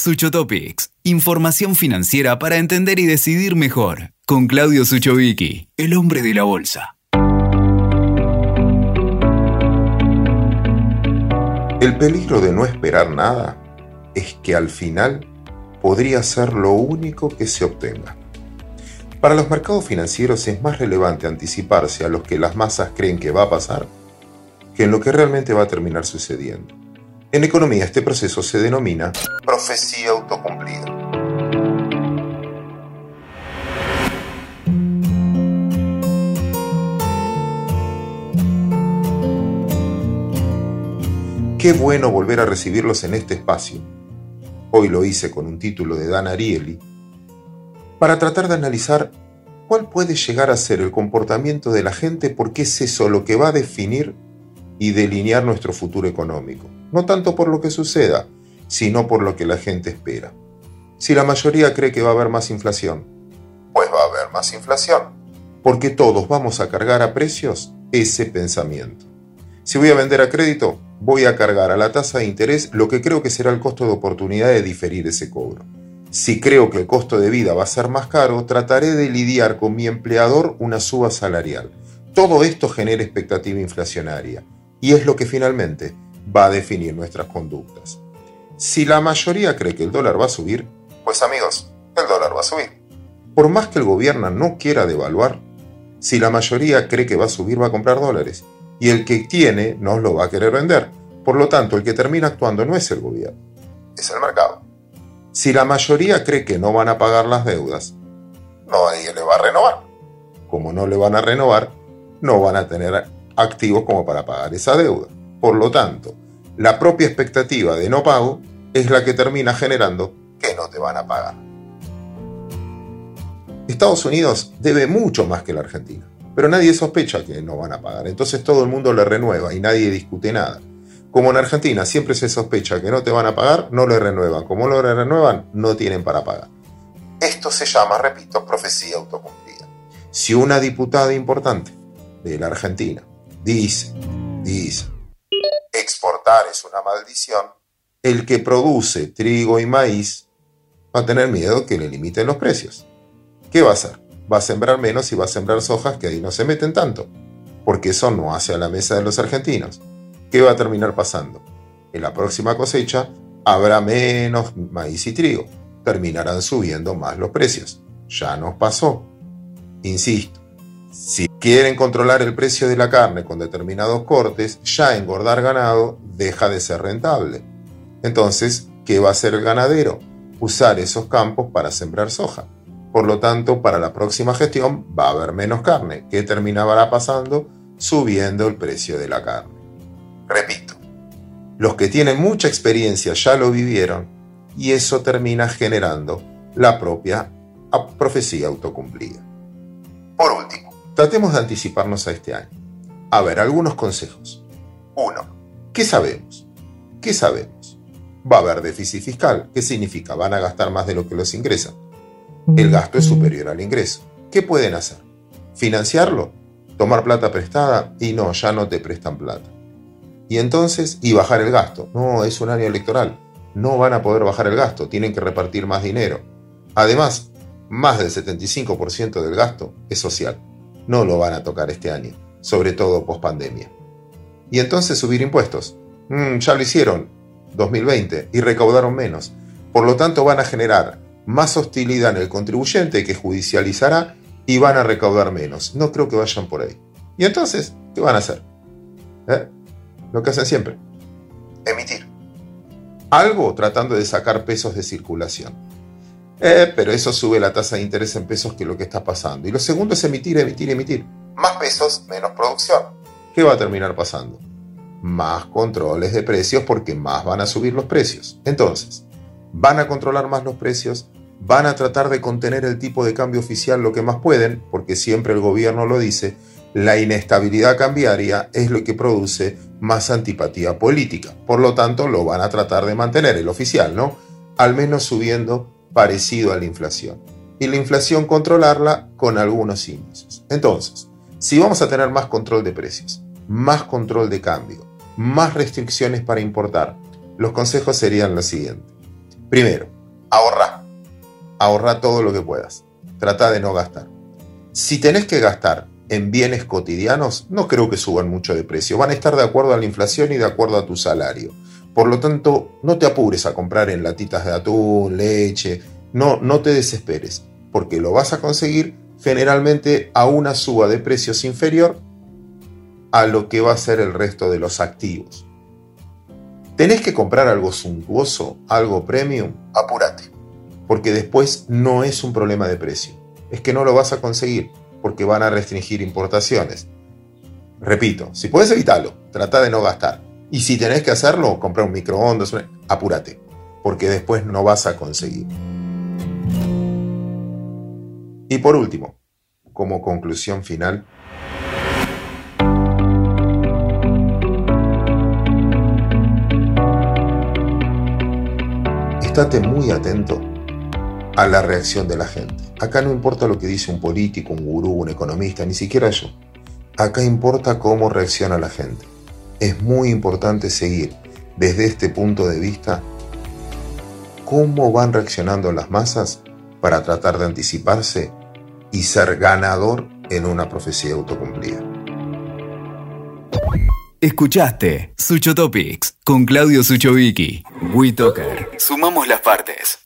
Suchotopics, información financiera para entender y decidir mejor. Con Claudio Suchovicki, el hombre de la bolsa. El peligro de no esperar nada es que al final podría ser lo único que se obtenga. Para los mercados financieros es más relevante anticiparse a lo que las masas creen que va a pasar que en lo que realmente va a terminar sucediendo. En economía este proceso se denomina profecía autocumplida. Qué bueno volver a recibirlos en este espacio. Hoy lo hice con un título de Dan Ariely para tratar de analizar cuál puede llegar a ser el comportamiento de la gente porque es eso lo que va a definir y delinear nuestro futuro económico. No tanto por lo que suceda, sino por lo que la gente espera. Si la mayoría cree que va a haber más inflación, pues va a haber más inflación, porque todos vamos a cargar a precios ese pensamiento. Si voy a vender a crédito, voy a cargar a la tasa de interés lo que creo que será el costo de oportunidad de diferir ese cobro. Si creo que el costo de vida va a ser más caro, trataré de lidiar con mi empleador una suba salarial. Todo esto genera expectativa inflacionaria y es lo que finalmente va a definir nuestras conductas. Si la mayoría cree que el dólar va a subir, pues amigos, el dólar va a subir. Por más que el gobierno no quiera devaluar, si la mayoría cree que va a subir, va a comprar dólares. Y el que tiene no lo va a querer vender. Por lo tanto, el que termina actuando no es el gobierno, es el mercado. Si la mayoría cree que no van a pagar las deudas, nadie le va a renovar. Como no le van a renovar, no van a tener activos como para pagar esa deuda. Por lo tanto, la propia expectativa de no pago es la que termina generando que no te van a pagar. Estados Unidos debe mucho más que la Argentina, pero nadie sospecha que no van a pagar, entonces todo el mundo le renueva y nadie discute nada. Como en Argentina siempre se sospecha que no te van a pagar, no le renuevan. Como no le renuevan, no tienen para pagar. Esto se llama, repito, profecía autocumplida. Si una diputada importante de la Argentina dice, dice, es una maldición, el que produce trigo y maíz va a tener miedo que le limiten los precios. ¿Qué va a hacer? Va a sembrar menos y va a sembrar sojas que ahí no se meten tanto, porque eso no hace a la mesa de los argentinos. ¿Qué va a terminar pasando? En la próxima cosecha habrá menos maíz y trigo. Terminarán subiendo más los precios. Ya nos pasó. Insisto, si quieren controlar el precio de la carne con determinados cortes, ya engordar ganado deja de ser rentable. Entonces, ¿qué va a hacer el ganadero? Usar esos campos para sembrar soja. Por lo tanto, para la próxima gestión va a haber menos carne. ¿Qué terminará pasando? Subiendo el precio de la carne. Repito, los que tienen mucha experiencia ya lo vivieron y eso termina generando la propia profecía autocumplida. Por último, tratemos de anticiparnos a este año. A ver, algunos consejos. 1. ¿Qué sabemos? ¿Qué sabemos? Va a haber déficit fiscal. ¿Qué significa? Van a gastar más de lo que los ingresan. El gasto es superior al ingreso. ¿Qué pueden hacer? ¿Financiarlo? ¿Tomar plata prestada? Y no, ya no te prestan plata y entonces, y bajar el gasto. No, es un año electoral. No van a poder bajar el gasto, tienen que repartir más dinero. Además, más del 75% del gasto es social. No lo van a tocar este año, sobre todo post pandemia. Y entonces subir impuestos. Mm, ya lo hicieron 2020 y recaudaron menos. Por lo tanto, van a generar más hostilidad en el contribuyente que judicializará y van a recaudar menos. No creo que vayan por ahí. ¿Y entonces qué van a hacer? ¿Eh? lo que hacen siempre, emitir. Algo tratando de sacar pesos de circulación. Eh, pero eso sube la tasa de interés en pesos que lo que está pasando. Y lo segundo es emitir, emitir, emitir. Más pesos, menos producción. ¿Qué va a terminar pasando? Más controles de precios porque más van a subir los precios. Entonces, van a controlar más los precios, van a tratar de contener el tipo de cambio oficial lo que más pueden, porque siempre el gobierno lo dice, la inestabilidad cambiaria es lo que produce más antipatía política. Por lo tanto, lo van a tratar de mantener el oficial, ¿no? Al menos subiendo parecido a la inflación. Y la inflación controlarla con algunos índices. Entonces, si vamos a tener más control de precios, más control de cambio, más restricciones para importar, los consejos serían los siguientes. Primero, ahorra. Ahorra todo lo que puedas. Trata de no gastar. Si tenés que gastar en bienes cotidianos, no creo que suban mucho de precio. Van a estar de acuerdo a la inflación y de acuerdo a tu salario. Por lo tanto, no te apures a comprar en latitas de atún, leche. No, no te desesperes, porque lo vas a conseguir generalmente a una suba de precios inferior a lo que va a ser el resto de los activos. ¿Tenés que comprar algo suntuoso, algo premium? Apúrate, porque después no es un problema de precio, es que no lo vas a conseguir porque van a restringir importaciones. Repito, si puedes evitarlo, trata de no gastar. Y si tenés que hacerlo, comprar un microondas, apúrate, porque después no vas a conseguir. Y por último, como conclusión final, estate muy atento a la reacción de la gente. Acá no importa lo que dice un político, un gurú, un economista, ni siquiera yo. Acá importa cómo reacciona la gente. Es muy importante seguir desde este punto de vista cómo van reaccionando las masas para tratar de anticiparse y ser ganador en una profecía autocumplida. Escuchaste Sucho Topics con Claudio Suchovicki. WeToker. Sumamos las partes.